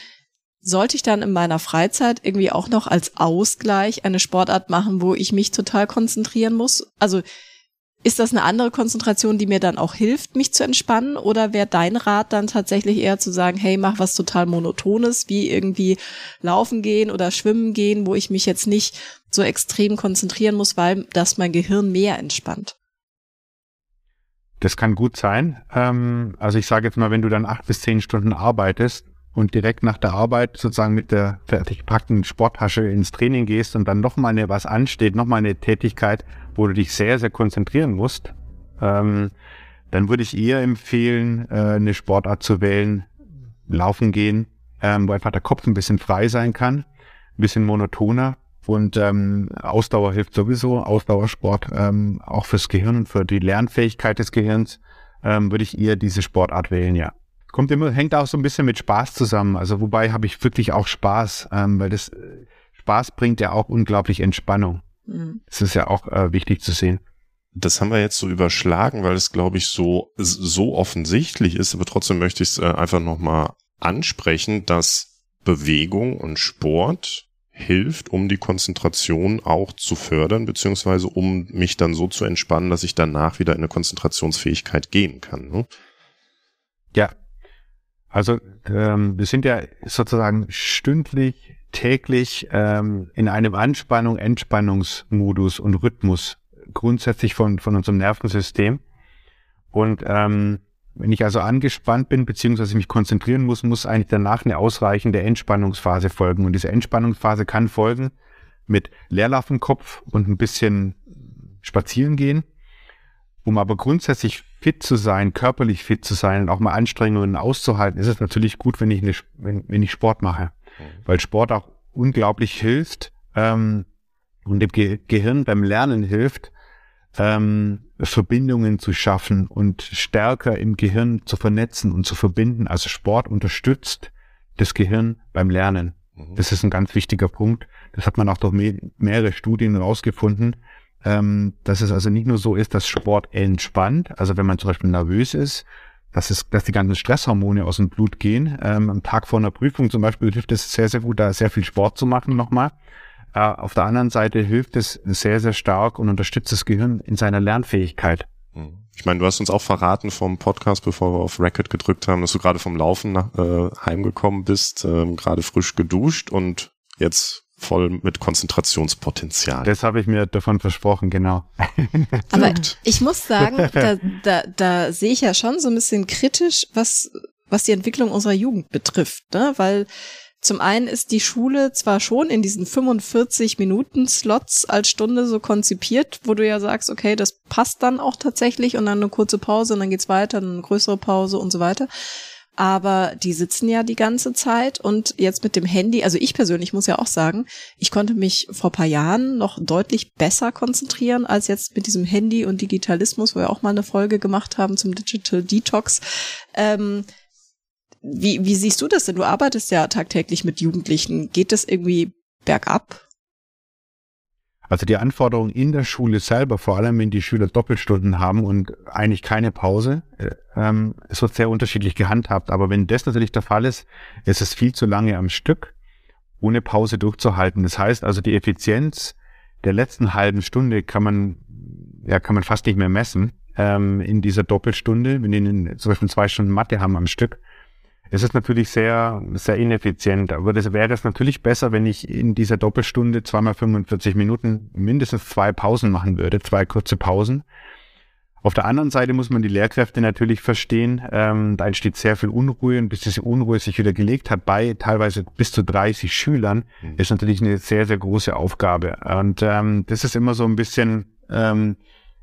sollte ich dann in meiner Freizeit irgendwie auch noch als Ausgleich eine Sportart machen, wo ich mich total konzentrieren muss? Also ist das eine andere Konzentration, die mir dann auch hilft, mich zu entspannen? Oder wäre dein Rat dann tatsächlich eher zu sagen, hey, mach was total Monotones, wie irgendwie laufen gehen oder schwimmen gehen, wo ich mich jetzt nicht so extrem konzentrieren muss, weil das mein Gehirn mehr entspannt? Das kann gut sein. Ähm, also ich sage jetzt mal, wenn du dann acht bis zehn Stunden arbeitest, und direkt nach der Arbeit sozusagen mit der fertig gepackten Sporttasche ins Training gehst und dann nochmal eine, was ansteht, nochmal eine Tätigkeit, wo du dich sehr, sehr konzentrieren musst, ähm, dann würde ich eher empfehlen, äh, eine Sportart zu wählen, laufen gehen, ähm, wo einfach der Kopf ein bisschen frei sein kann, ein bisschen monotoner und ähm, Ausdauer hilft sowieso, Ausdauersport ähm, auch fürs Gehirn und für die Lernfähigkeit des Gehirns ähm, würde ich eher diese Sportart wählen, ja. Kommt immer, hängt auch so ein bisschen mit Spaß zusammen. Also wobei habe ich wirklich auch Spaß, ähm, weil das äh, Spaß bringt ja auch unglaublich Entspannung. Mhm. Das ist ja auch äh, wichtig zu sehen. Das haben wir jetzt so überschlagen, weil es, glaube ich, so, so offensichtlich ist, aber trotzdem möchte ich es äh, einfach nochmal ansprechen, dass Bewegung und Sport hilft, um die Konzentration auch zu fördern, beziehungsweise um mich dann so zu entspannen, dass ich danach wieder in eine Konzentrationsfähigkeit gehen kann. Ne? Ja, also ähm, wir sind ja sozusagen stündlich, täglich ähm, in einem Anspannung, Entspannungsmodus und Rhythmus grundsätzlich von, von unserem Nervensystem. Und ähm, wenn ich also angespannt bin, beziehungsweise mich konzentrieren muss, muss eigentlich danach eine ausreichende Entspannungsphase folgen. Und diese Entspannungsphase kann folgen mit Leerlauf im Kopf und ein bisschen spazieren gehen. Um aber grundsätzlich fit zu sein, körperlich fit zu sein und auch mal Anstrengungen auszuhalten, ist es natürlich gut, wenn ich, eine, wenn, wenn ich Sport mache. Mhm. Weil Sport auch unglaublich hilft ähm, und dem Ge Gehirn beim Lernen hilft, ähm, Verbindungen zu schaffen und stärker im Gehirn zu vernetzen und zu verbinden. Also Sport unterstützt das Gehirn beim Lernen. Mhm. Das ist ein ganz wichtiger Punkt. Das hat man auch durch mehrere Studien herausgefunden, ähm, dass es also nicht nur so ist, dass Sport entspannt, also wenn man zum Beispiel nervös ist, dass, es, dass die ganzen Stresshormone aus dem Blut gehen. Ähm, am Tag vor einer Prüfung zum Beispiel hilft es sehr, sehr gut, da sehr viel Sport zu machen nochmal. Äh, auf der anderen Seite hilft es sehr, sehr stark und unterstützt das Gehirn in seiner Lernfähigkeit. Mhm. Ich meine, du hast uns auch verraten vom Podcast, bevor wir auf Record gedrückt haben, dass du gerade vom Laufen nach, äh, heimgekommen bist, äh, gerade frisch geduscht und jetzt voll mit Konzentrationspotenzial. Das habe ich mir davon versprochen, genau. Aber ich muss sagen, da, da, da sehe ich ja schon so ein bisschen kritisch, was, was die Entwicklung unserer Jugend betrifft, ne? weil zum einen ist die Schule zwar schon in diesen 45 Minuten Slots als Stunde so konzipiert, wo du ja sagst, okay, das passt dann auch tatsächlich und dann eine kurze Pause und dann geht's weiter, dann eine größere Pause und so weiter aber die sitzen ja die ganze Zeit und jetzt mit dem Handy, also ich persönlich muss ja auch sagen, ich konnte mich vor paar Jahren noch deutlich besser konzentrieren als jetzt mit diesem Handy und Digitalismus, wo wir auch mal eine Folge gemacht haben zum Digital Detox. Ähm, wie, wie siehst du das denn? Du arbeitest ja tagtäglich mit Jugendlichen. Geht das irgendwie bergab? Also die Anforderungen in der Schule selber, vor allem wenn die Schüler Doppelstunden haben und eigentlich keine Pause, äh, ähm, es wird sehr unterschiedlich gehandhabt. Aber wenn das natürlich der Fall ist, ist es viel zu lange am Stück, ohne Pause durchzuhalten. Das heißt also, die Effizienz der letzten halben Stunde kann man, ja, kann man fast nicht mehr messen ähm, in dieser Doppelstunde, wenn die zum Beispiel zwei Stunden Mathe haben am Stück es ist natürlich sehr, sehr ineffizient. Aber das wäre das natürlich besser, wenn ich in dieser Doppelstunde zweimal 45 Minuten mindestens zwei Pausen machen würde, zwei kurze Pausen. Auf der anderen Seite muss man die Lehrkräfte natürlich verstehen. Ähm, da entsteht sehr viel Unruhe und bis diese Unruhe sich wieder gelegt hat bei teilweise bis zu 30 Schülern, mhm. ist natürlich eine sehr, sehr große Aufgabe. Und ähm, das ist immer so ein bisschen ähm,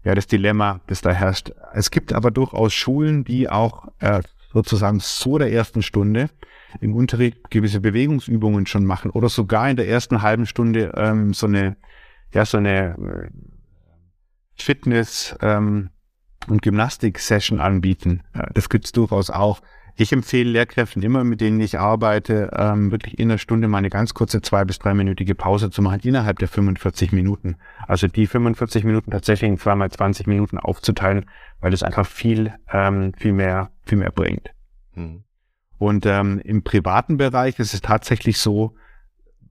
ja das Dilemma, das da herrscht. Es gibt aber durchaus Schulen, die auch äh, sozusagen so der ersten Stunde im Unterricht gewisse Bewegungsübungen schon machen oder sogar in der ersten halben Stunde ähm, so eine, ja, so eine äh, Fitness- ähm, und Gymnastik-Session anbieten. Das gibt's durchaus auch. Ich empfehle Lehrkräften immer, mit denen ich arbeite, ähm, wirklich in einer Stunde mal eine ganz kurze zwei- bis dreiminütige Pause zu machen, innerhalb der 45 Minuten. Also die 45 Minuten tatsächlich in zweimal 20 Minuten aufzuteilen, weil das einfach viel, ähm, viel mehr, viel mehr bringt. Mhm. Und ähm, im privaten Bereich ist es tatsächlich so,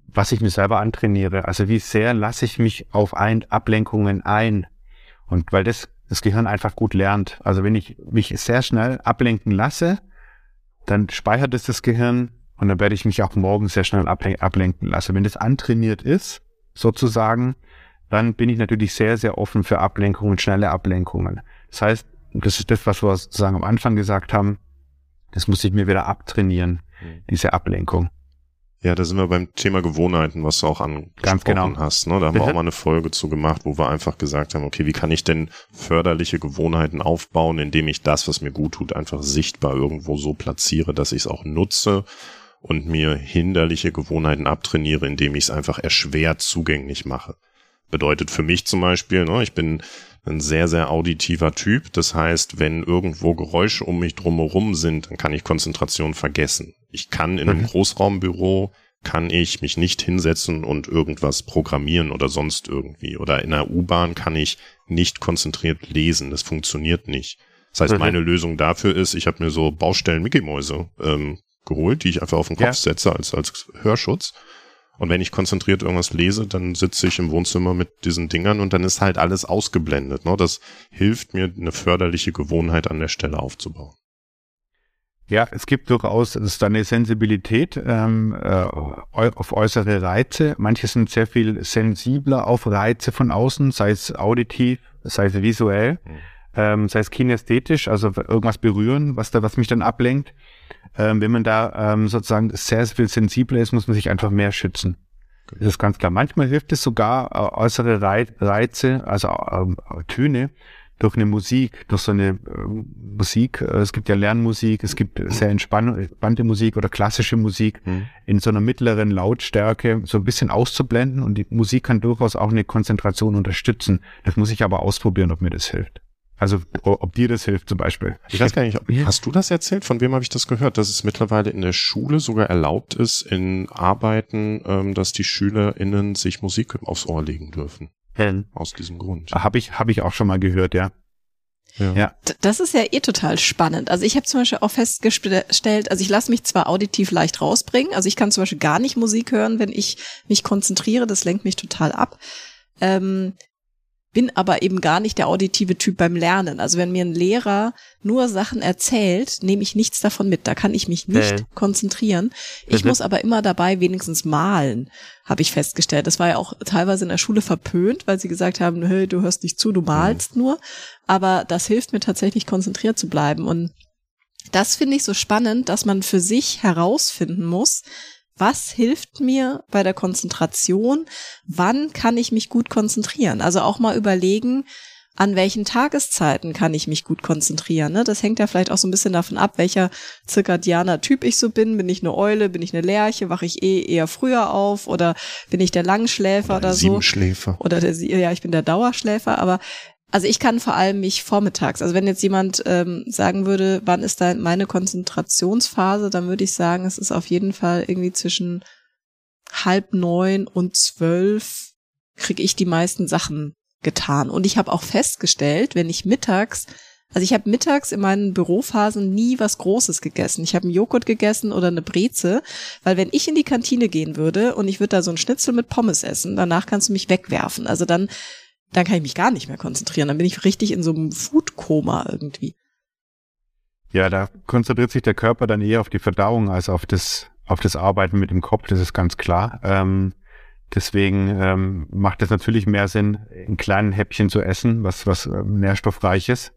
was ich mir selber antrainiere. Also wie sehr lasse ich mich auf ein Ablenkungen ein? Und weil das das Gehirn einfach gut lernt. Also wenn ich mich sehr schnell ablenken lasse, dann speichert es das Gehirn und dann werde ich mich auch morgen sehr schnell ablenken lassen. Wenn das antrainiert ist, sozusagen, dann bin ich natürlich sehr, sehr offen für Ablenkungen, schnelle Ablenkungen. Das heißt, das ist das, was wir sozusagen am Anfang gesagt haben, das muss ich mir wieder abtrainieren, mhm. diese Ablenkung. Ja, da sind wir beim Thema Gewohnheiten, was du auch angesprochen genau. hast. Ne? Da haben wir auch mal eine Folge zu gemacht, wo wir einfach gesagt haben, okay, wie kann ich denn förderliche Gewohnheiten aufbauen, indem ich das, was mir gut tut, einfach sichtbar irgendwo so platziere, dass ich es auch nutze und mir hinderliche Gewohnheiten abtrainiere, indem ich es einfach erschwert zugänglich mache. Bedeutet für mich zum Beispiel, ne, ich bin ein sehr, sehr auditiver Typ. Das heißt, wenn irgendwo Geräusche um mich drumherum sind, dann kann ich Konzentration vergessen. Ich kann in einem mhm. Großraumbüro kann ich mich nicht hinsetzen und irgendwas programmieren oder sonst irgendwie. Oder in einer U-Bahn kann ich nicht konzentriert lesen. Das funktioniert nicht. Das heißt, mhm. meine Lösung dafür ist, ich habe mir so Baustellen Mickey Mäuse ähm, geholt, die ich einfach auf den Kopf ja. setze als, als Hörschutz. Und wenn ich konzentriert irgendwas lese, dann sitze ich im Wohnzimmer mit diesen Dingern und dann ist halt alles ausgeblendet. Ne? Das hilft mir, eine förderliche Gewohnheit an der Stelle aufzubauen. Ja, es gibt durchaus es ist eine Sensibilität ähm, äh, auf äußere Reize. Manche sind sehr viel sensibler auf Reize von außen, sei es auditiv, sei es visuell, mhm. ähm, sei es kinästhetisch, also irgendwas berühren, was da, was mich dann ablenkt. Ähm, wenn man da ähm, sozusagen sehr, sehr viel sensibler ist, muss man sich einfach mehr schützen. Okay. Das ist ganz klar. Manchmal hilft es sogar äh, äußere Reize, also ähm, Töne, durch eine Musik, durch so eine äh, Musik, äh, es gibt ja Lernmusik, es gibt sehr entspannte Musik oder klassische Musik mhm. in so einer mittleren Lautstärke so ein bisschen auszublenden und die Musik kann durchaus auch eine Konzentration unterstützen. Das muss ich aber ausprobieren, ob mir das hilft. Also ob dir das hilft zum Beispiel. Ich weiß gar nicht, ob, hast du das erzählt? Von wem habe ich das gehört? Dass es mittlerweile in der Schule sogar erlaubt ist, in Arbeiten, ähm, dass die SchülerInnen sich Musik aufs Ohr legen dürfen. Hm. Aus diesem Grund. Habe ich, hab ich auch schon mal gehört, ja. Ja. ja. Das ist ja eh total spannend. Also ich habe zum Beispiel auch festgestellt, also ich lasse mich zwar auditiv leicht rausbringen, also ich kann zum Beispiel gar nicht Musik hören, wenn ich mich konzentriere, das lenkt mich total ab. Ähm, bin aber eben gar nicht der auditive Typ beim Lernen. Also wenn mir ein Lehrer nur Sachen erzählt, nehme ich nichts davon mit. Da kann ich mich nicht äh. konzentrieren. Ich mhm. muss aber immer dabei wenigstens malen, habe ich festgestellt. Das war ja auch teilweise in der Schule verpönt, weil sie gesagt haben, hey, du hörst nicht zu, du malst mhm. nur. Aber das hilft mir tatsächlich konzentriert zu bleiben. Und das finde ich so spannend, dass man für sich herausfinden muss, was hilft mir bei der Konzentration? Wann kann ich mich gut konzentrieren? Also auch mal überlegen, an welchen Tageszeiten kann ich mich gut konzentrieren. Ne? Das hängt ja vielleicht auch so ein bisschen davon ab, welcher zirkadianer Typ ich so bin. Bin ich eine Eule, bin ich eine Lerche, wache ich eh eher früher auf oder bin ich der Langschläfer oder, oder so? Siebenschläfer. Oder der, ja, ich bin der Dauerschläfer, aber also ich kann vor allem mich vormittags, also wenn jetzt jemand ähm, sagen würde, wann ist da meine Konzentrationsphase, dann würde ich sagen, es ist auf jeden Fall irgendwie zwischen halb neun und zwölf kriege ich die meisten Sachen getan. Und ich habe auch festgestellt, wenn ich mittags, also ich habe mittags in meinen Bürophasen nie was Großes gegessen. Ich habe einen Joghurt gegessen oder eine Breze, weil wenn ich in die Kantine gehen würde und ich würde da so ein Schnitzel mit Pommes essen, danach kannst du mich wegwerfen. Also dann dann kann ich mich gar nicht mehr konzentrieren. Dann bin ich richtig in so einem Food-Koma irgendwie. Ja, da konzentriert sich der Körper dann eher auf die Verdauung als auf das, auf das Arbeiten mit dem Kopf, das ist ganz klar. Ähm, deswegen ähm, macht es natürlich mehr Sinn, in kleinen Häppchen zu essen, was, was äh, nährstoffreich ist.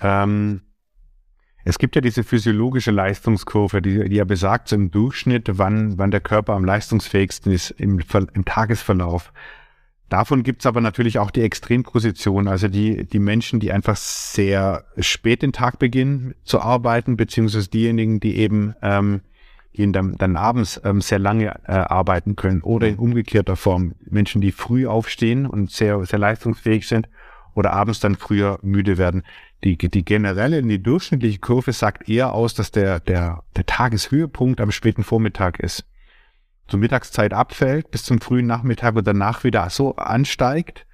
Ähm, es gibt ja diese physiologische Leistungskurve, die, die ja besagt so im Durchschnitt, wann, wann der Körper am leistungsfähigsten ist im, im Tagesverlauf. Davon gibt's aber natürlich auch die Extremposition, also die, die Menschen, die einfach sehr spät den Tag beginnen zu arbeiten, beziehungsweise diejenigen, die eben ähm, die dann, dann abends ähm, sehr lange äh, arbeiten können oder in umgekehrter Form. Menschen, die früh aufstehen und sehr, sehr leistungsfähig sind oder abends dann früher müde werden. Die, die generelle, die durchschnittliche Kurve sagt eher aus, dass der, der, der Tageshöhepunkt am späten Vormittag ist zur Mittagszeit abfällt bis zum frühen Nachmittag und danach wieder so ansteigt.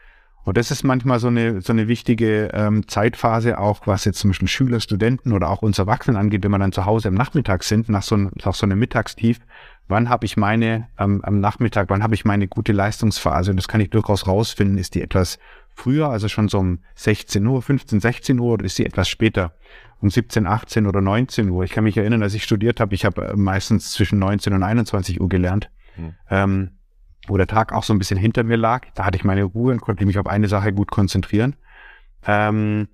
Und das ist manchmal so eine, so eine wichtige ähm, Zeitphase, auch was jetzt zum Beispiel Schüler, Studenten oder auch uns Erwachsenen angeht, wenn wir dann zu Hause am Nachmittag sind, nach so, nach so einem Mittagstief, wann habe ich meine, ähm, am Nachmittag, wann habe ich meine gute Leistungsphase? Und das kann ich durchaus rausfinden, ist die etwas früher, also schon so um 16 Uhr, 15, 16 Uhr, oder ist sie etwas später? Um 17, 18 oder 19 Uhr. Ich kann mich erinnern, als ich studiert habe, ich habe äh, meistens zwischen 19 und 21 Uhr gelernt, hm. ähm, wo der Tag auch so ein bisschen hinter mir lag. Da hatte ich meine Ruhe und konnte mich auf eine Sache gut konzentrieren. Ähm,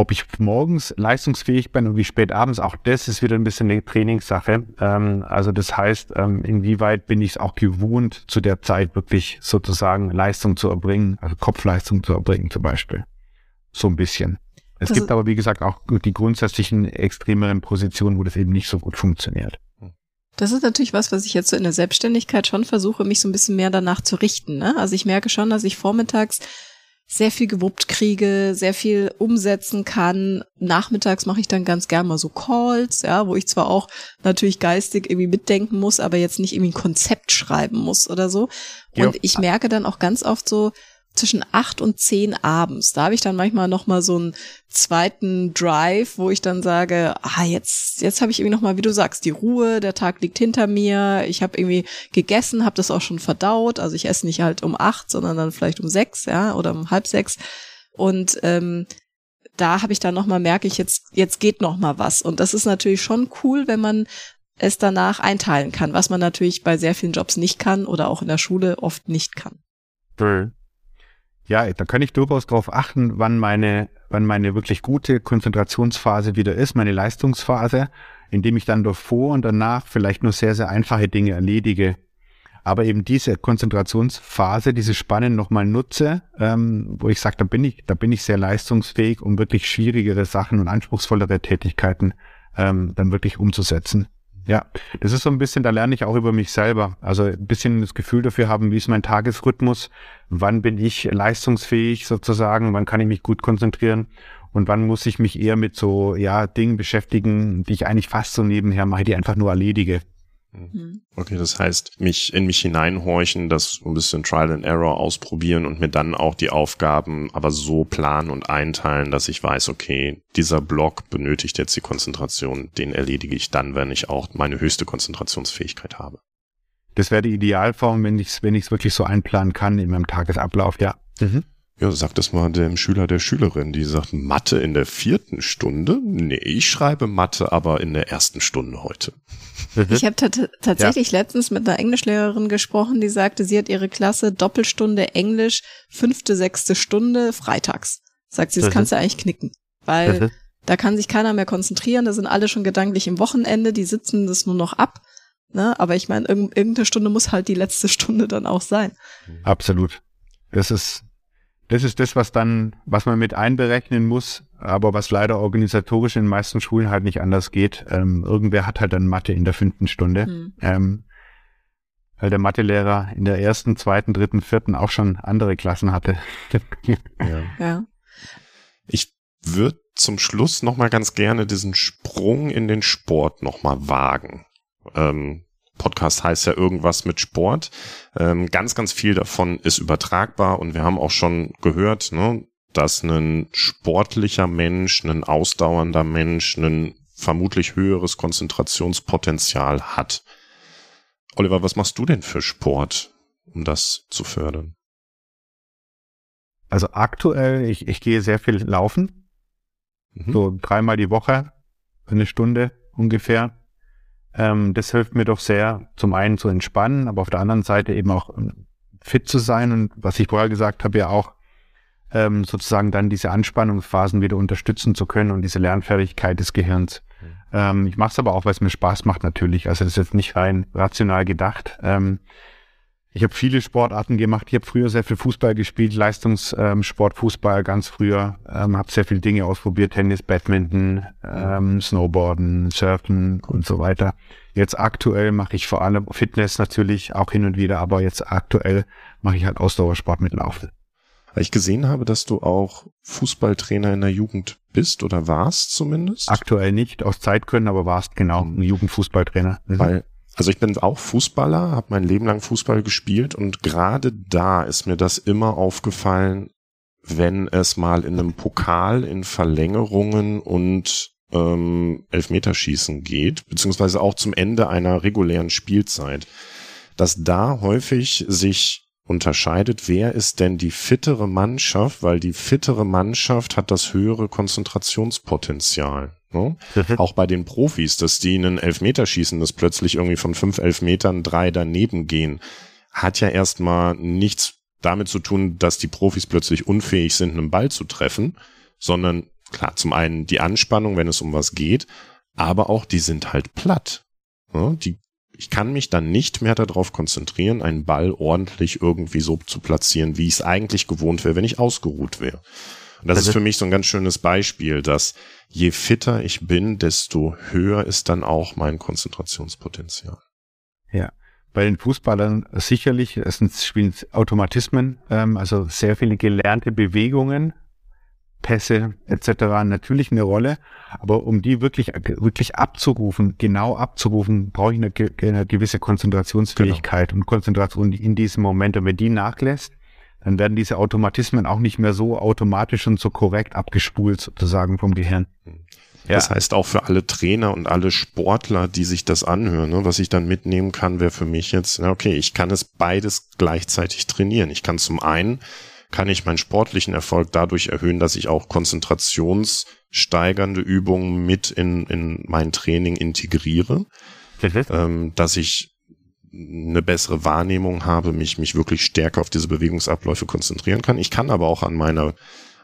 ob ich morgens leistungsfähig bin und wie spät abends, auch das ist wieder ein bisschen eine Trainingssache. Ähm, also das heißt, ähm, inwieweit bin ich es auch gewohnt, zu der Zeit wirklich sozusagen Leistung zu erbringen, also Kopfleistung zu erbringen zum Beispiel. So ein bisschen. Es das gibt aber, wie gesagt, auch die grundsätzlichen extremeren Positionen, wo das eben nicht so gut funktioniert. Das ist natürlich was, was ich jetzt so in der Selbstständigkeit schon versuche, mich so ein bisschen mehr danach zu richten. Ne? Also ich merke schon, dass ich vormittags sehr viel gewuppt kriege, sehr viel umsetzen kann. Nachmittags mache ich dann ganz gern mal so Calls, ja, wo ich zwar auch natürlich geistig irgendwie mitdenken muss, aber jetzt nicht irgendwie ein Konzept schreiben muss oder so. Und jo. ich merke dann auch ganz oft so, zwischen acht und zehn abends. Da habe ich dann manchmal noch mal so einen zweiten Drive, wo ich dann sage, ah jetzt jetzt habe ich irgendwie noch mal, wie du sagst, die Ruhe, der Tag liegt hinter mir, ich habe irgendwie gegessen, habe das auch schon verdaut, also ich esse nicht halt um acht, sondern dann vielleicht um sechs, ja, oder um halb sechs und ähm, da habe ich dann noch mal merke ich jetzt jetzt geht noch mal was und das ist natürlich schon cool, wenn man es danach einteilen kann, was man natürlich bei sehr vielen Jobs nicht kann oder auch in der Schule oft nicht kann. Mhm ja, da kann ich durchaus darauf achten, wann meine, wann meine wirklich gute Konzentrationsphase wieder ist, meine Leistungsphase, indem ich dann davor und danach vielleicht nur sehr, sehr einfache Dinge erledige. aber eben diese Konzentrationsphase, diese Spannen nochmal nutze, ähm, wo ich sage, da bin ich, da bin ich sehr leistungsfähig, um wirklich schwierigere Sachen und anspruchsvollere Tätigkeiten ähm, dann wirklich umzusetzen. Ja, das ist so ein bisschen, da lerne ich auch über mich selber. Also ein bisschen das Gefühl dafür haben, wie ist mein Tagesrhythmus, wann bin ich leistungsfähig sozusagen, wann kann ich mich gut konzentrieren und wann muss ich mich eher mit so, ja, Dingen beschäftigen, die ich eigentlich fast so nebenher mache, die einfach nur erledige. Mhm. Okay, das heißt, mich in mich hineinhorchen, das ein bisschen Trial and Error ausprobieren und mir dann auch die Aufgaben aber so planen und einteilen, dass ich weiß, okay, dieser Block benötigt jetzt die Konzentration, den erledige ich dann, wenn ich auch meine höchste Konzentrationsfähigkeit habe. Das wäre die Idealform, wenn ich es wenn ich's wirklich so einplanen kann in meinem Tagesablauf, ja. Mhm. Ja, sag das mal dem Schüler, der Schülerin, die sagt, Mathe in der vierten Stunde? Nee, ich schreibe Mathe aber in der ersten Stunde heute. Mhm. Ich habe tatsächlich ja. letztens mit einer Englischlehrerin gesprochen, die sagte, sie hat ihre Klasse Doppelstunde Englisch, fünfte, sechste Stunde, freitags. Sagt sie, das mhm. kannst du eigentlich knicken. Weil mhm. da kann sich keiner mehr konzentrieren, da sind alle schon gedanklich im Wochenende, die sitzen das nur noch ab. Ne? Aber ich meine, irgendeine Stunde muss halt die letzte Stunde dann auch sein. Absolut. Das ist das ist das, was dann, was man mit einberechnen muss, aber was leider organisatorisch in den meisten Schulen halt nicht anders geht. Ähm, irgendwer hat halt dann Mathe in der fünften Stunde. Mhm. Ähm, weil der Mathelehrer in der ersten, zweiten, dritten, vierten auch schon andere Klassen hatte. ja. ja. Ich würde zum Schluss nochmal ganz gerne diesen Sprung in den Sport nochmal wagen. Ähm, Podcast heißt ja irgendwas mit Sport. Ähm, ganz, ganz viel davon ist übertragbar und wir haben auch schon gehört, ne, dass ein sportlicher Mensch, ein ausdauernder Mensch, ein vermutlich höheres Konzentrationspotenzial hat. Oliver, was machst du denn für Sport, um das zu fördern? Also aktuell, ich, ich gehe sehr viel laufen. Mhm. So dreimal die Woche, eine Stunde ungefähr. Ähm, das hilft mir doch sehr, zum einen zu entspannen, aber auf der anderen Seite eben auch ähm, fit zu sein und was ich vorher gesagt habe, ja auch ähm, sozusagen dann diese Anspannungsphasen wieder unterstützen zu können und diese Lernfertigkeit des Gehirns. Mhm. Ähm, ich mache es aber auch, weil es mir Spaß macht natürlich. Also das ist jetzt nicht rein rational gedacht. Ähm, ich habe viele Sportarten gemacht. Ich habe früher sehr viel Fußball gespielt, Leistungssport, ähm, Fußball ganz früher. Ähm, habe sehr viele Dinge ausprobiert, Tennis, Badminton, ähm, Snowboarden, Surfen und so weiter. Jetzt aktuell mache ich vor allem Fitness natürlich auch hin und wieder, aber jetzt aktuell mache ich halt Ausdauersport mit Laufen. Weil ich gesehen habe, dass du auch Fußballtrainer in der Jugend bist oder warst zumindest. Aktuell nicht, aus Zeitgründen, aber warst genau ein Jugendfußballtrainer. Mhm. Weil also ich bin auch Fußballer, habe mein Leben lang Fußball gespielt und gerade da ist mir das immer aufgefallen, wenn es mal in einem Pokal in Verlängerungen und ähm, Elfmeterschießen geht, beziehungsweise auch zum Ende einer regulären Spielzeit, dass da häufig sich unterscheidet, wer ist denn die fittere Mannschaft, weil die fittere Mannschaft hat das höhere Konzentrationspotenzial. Ne? Auch bei den Profis, dass die einen Elfmeterschießen, das plötzlich irgendwie von fünf Elfmetern drei daneben gehen, hat ja erstmal nichts damit zu tun, dass die Profis plötzlich unfähig sind, einen Ball zu treffen, sondern klar, zum einen die Anspannung, wenn es um was geht, aber auch die sind halt platt. Ne? Die, ich kann mich dann nicht mehr darauf konzentrieren, einen Ball ordentlich irgendwie so zu platzieren, wie ich es eigentlich gewohnt wäre, wenn ich ausgeruht wäre. Und das, das ist für mich so ein ganz schönes Beispiel, dass je fitter ich bin, desto höher ist dann auch mein Konzentrationspotenzial. Ja. Bei den Fußballern sicherlich, es sind, spielen Automatismen, ähm, also sehr viele gelernte Bewegungen, Pässe etc. natürlich eine Rolle, aber um die wirklich wirklich abzurufen, genau abzurufen, brauche ich eine, eine gewisse Konzentrationsfähigkeit genau. und Konzentration in diesem Moment. Und wenn die nachlässt, dann werden diese Automatismen auch nicht mehr so automatisch und so korrekt abgespult sozusagen vom Gehirn. Ja. Das heißt auch für alle Trainer und alle Sportler, die sich das anhören, ne, was ich dann mitnehmen kann, wäre für mich jetzt, okay, ich kann es beides gleichzeitig trainieren. Ich kann zum einen, kann ich meinen sportlichen Erfolg dadurch erhöhen, dass ich auch konzentrationssteigernde Übungen mit in, in mein Training integriere, ähm, dass ich eine bessere Wahrnehmung habe, mich, mich wirklich stärker auf diese Bewegungsabläufe konzentrieren kann. Ich kann aber auch an meiner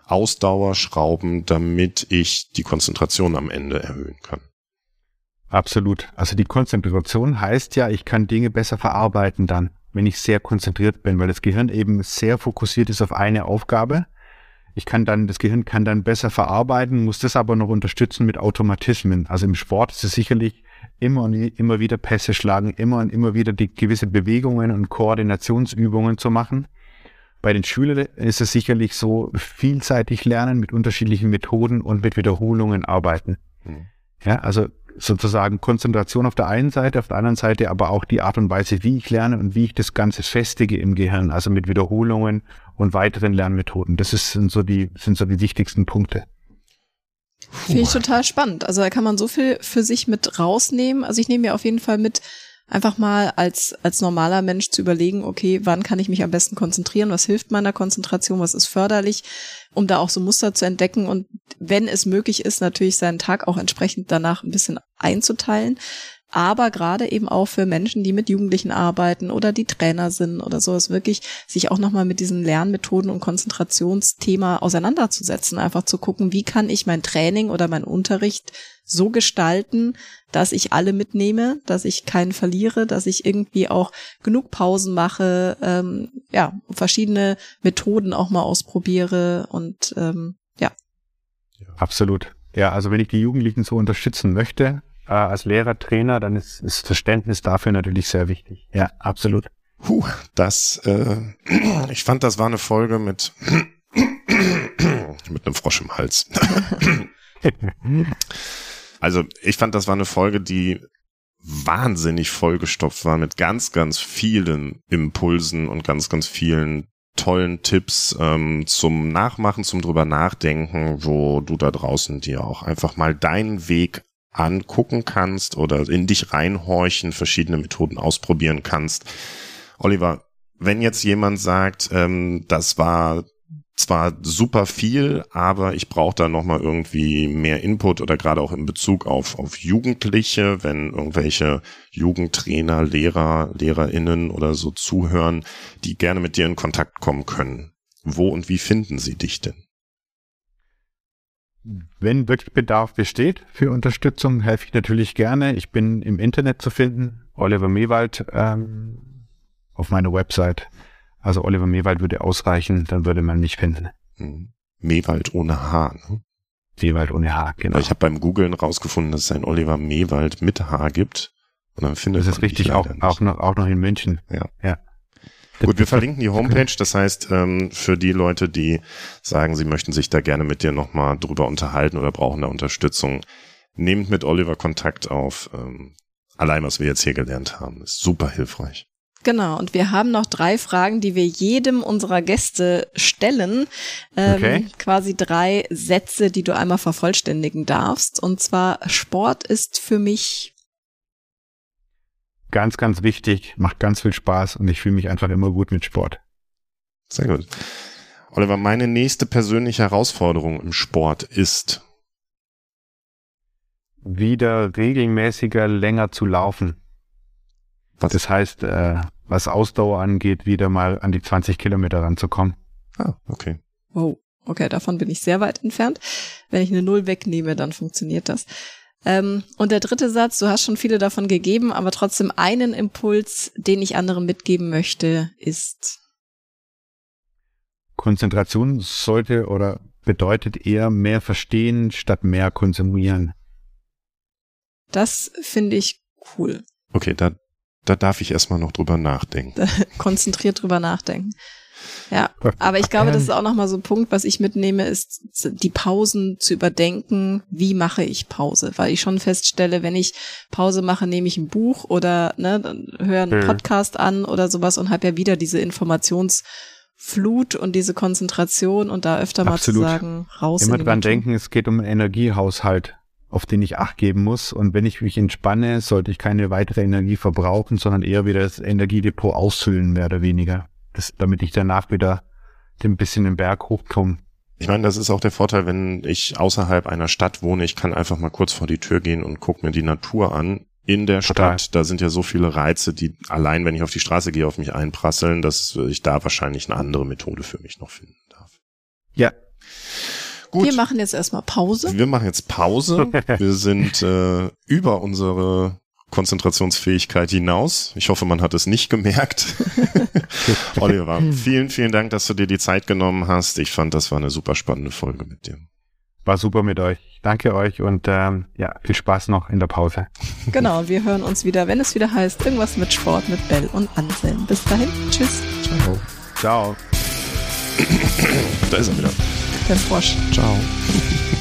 Ausdauer schrauben, damit ich die Konzentration am Ende erhöhen kann. Absolut. Also die Konzentration heißt ja, ich kann Dinge besser verarbeiten dann. Wenn ich sehr konzentriert bin, weil das Gehirn eben sehr fokussiert ist auf eine Aufgabe. Ich kann dann, das Gehirn kann dann besser verarbeiten, muss das aber noch unterstützen mit Automatismen. Also im Sport ist es sicherlich immer und immer wieder Pässe schlagen, immer und immer wieder die gewisse Bewegungen und Koordinationsübungen zu machen. Bei den Schülern ist es sicherlich so, vielseitig lernen mit unterschiedlichen Methoden und mit Wiederholungen arbeiten. Mhm. Ja, also sozusagen Konzentration auf der einen Seite, auf der anderen Seite aber auch die Art und Weise, wie ich lerne und wie ich das Ganze festige im Gehirn, also mit Wiederholungen und weiteren Lernmethoden. Das ist, sind so die, sind so die wichtigsten Punkte. Finde ich total spannend. Also da kann man so viel für sich mit rausnehmen. Also ich nehme mir auf jeden Fall mit, einfach mal als, als normaler Mensch zu überlegen, okay, wann kann ich mich am besten konzentrieren? Was hilft meiner Konzentration? Was ist förderlich? Um da auch so Muster zu entdecken und wenn es möglich ist, natürlich seinen Tag auch entsprechend danach ein bisschen einzuteilen aber gerade eben auch für Menschen, die mit Jugendlichen arbeiten oder die Trainer sind oder sowas, wirklich sich auch nochmal mit diesen Lernmethoden und Konzentrationsthema auseinanderzusetzen, einfach zu gucken, wie kann ich mein Training oder mein Unterricht so gestalten, dass ich alle mitnehme, dass ich keinen verliere, dass ich irgendwie auch genug Pausen mache, ähm, ja, verschiedene Methoden auch mal ausprobiere und ähm, ja. Absolut. Ja, also wenn ich die Jugendlichen so unterstützen möchte, äh, als Lehrer, Trainer, dann ist, ist Verständnis dafür natürlich sehr wichtig. Ja, absolut. Puh, das, äh, ich fand, das war eine Folge mit, mit einem Frosch im Hals. also, ich fand, das war eine Folge, die wahnsinnig vollgestopft war mit ganz, ganz vielen Impulsen und ganz, ganz vielen tollen Tipps ähm, zum Nachmachen, zum drüber nachdenken, wo du da draußen dir auch einfach mal deinen Weg angucken kannst oder in dich reinhorchen, verschiedene Methoden ausprobieren kannst. Oliver, wenn jetzt jemand sagt, ähm, das war zwar super viel, aber ich brauche da nochmal irgendwie mehr Input oder gerade auch in Bezug auf, auf Jugendliche, wenn irgendwelche Jugendtrainer, Lehrer, Lehrerinnen oder so zuhören, die gerne mit dir in Kontakt kommen können. Wo und wie finden sie dich denn? Wenn wirklich Bedarf besteht für Unterstützung, helfe ich natürlich gerne. Ich bin im Internet zu finden, Oliver Mewald ähm, auf meiner Website. Also Oliver Mewald würde ausreichen, dann würde man mich finden. Hm. Mewald ohne H. Ne? Mewald ohne H, genau. Ich habe beim Googlen rausgefunden, dass es ein Oliver Mewald mit H gibt. Und dann findet das ist richtig, auch, auch, noch, auch noch in München. Ja. ja. Gut, wir verlinken die Homepage. Das heißt, ähm, für die Leute, die sagen, sie möchten sich da gerne mit dir nochmal drüber unterhalten oder brauchen da Unterstützung, nehmt mit Oliver Kontakt auf. Ähm, allein, was wir jetzt hier gelernt haben, ist super hilfreich. Genau, und wir haben noch drei Fragen, die wir jedem unserer Gäste stellen. Ähm, okay. Quasi drei Sätze, die du einmal vervollständigen darfst. Und zwar, Sport ist für mich ganz, ganz wichtig, macht ganz viel Spaß und ich fühle mich einfach immer gut mit Sport. Sehr gut. Oliver, meine nächste persönliche Herausforderung im Sport ist wieder regelmäßiger länger zu laufen. Was? Das heißt, äh, was Ausdauer angeht, wieder mal an die 20 Kilometer ranzukommen. Ah, okay. Wow, okay, davon bin ich sehr weit entfernt. Wenn ich eine Null wegnehme, dann funktioniert das. Ähm, und der dritte Satz, du hast schon viele davon gegeben, aber trotzdem einen Impuls, den ich anderen mitgeben möchte, ist. Konzentration sollte oder bedeutet eher mehr verstehen statt mehr konsumieren. Das finde ich cool. Okay, da, da darf ich erstmal noch drüber nachdenken. Konzentriert drüber nachdenken. Ja, aber ich glaube, das ist auch nochmal so ein Punkt, was ich mitnehme, ist die Pausen zu überdenken. Wie mache ich Pause? Weil ich schon feststelle, wenn ich Pause mache, nehme ich ein Buch oder ne, höre einen mhm. Podcast an oder sowas und habe ja wieder diese Informationsflut und diese Konzentration und da öfter Absolut. mal zu sagen, raus. Immer dran denken, es geht um Energiehaushalt auf den ich Acht geben muss. Und wenn ich mich entspanne, sollte ich keine weitere Energie verbrauchen, sondern eher wieder das Energiedepot ausfüllen, mehr oder weniger das, damit ich danach wieder ein bisschen den Berg hochkomme. Ich meine, das ist auch der Vorteil, wenn ich außerhalb einer Stadt wohne. Ich kann einfach mal kurz vor die Tür gehen und gucke mir die Natur an. In der Total. Stadt, da sind ja so viele Reize, die allein, wenn ich auf die Straße gehe, auf mich einprasseln, dass ich da wahrscheinlich eine andere Methode für mich noch finden darf. Ja. Gut. Wir machen jetzt erstmal Pause. Wir machen jetzt Pause. Wir sind äh, über unsere Konzentrationsfähigkeit hinaus. Ich hoffe, man hat es nicht gemerkt. Oliver, vielen, vielen Dank, dass du dir die Zeit genommen hast. Ich fand, das war eine super spannende Folge mit dir. War super mit euch. Danke euch und ähm, ja, viel Spaß noch in der Pause. Genau, wir hören uns wieder, wenn es wieder heißt, irgendwas mit Sport mit Bell und Anselm. Bis dahin, tschüss. Ciao. Ciao. Da ist er wieder. Der Frosch. Ciao.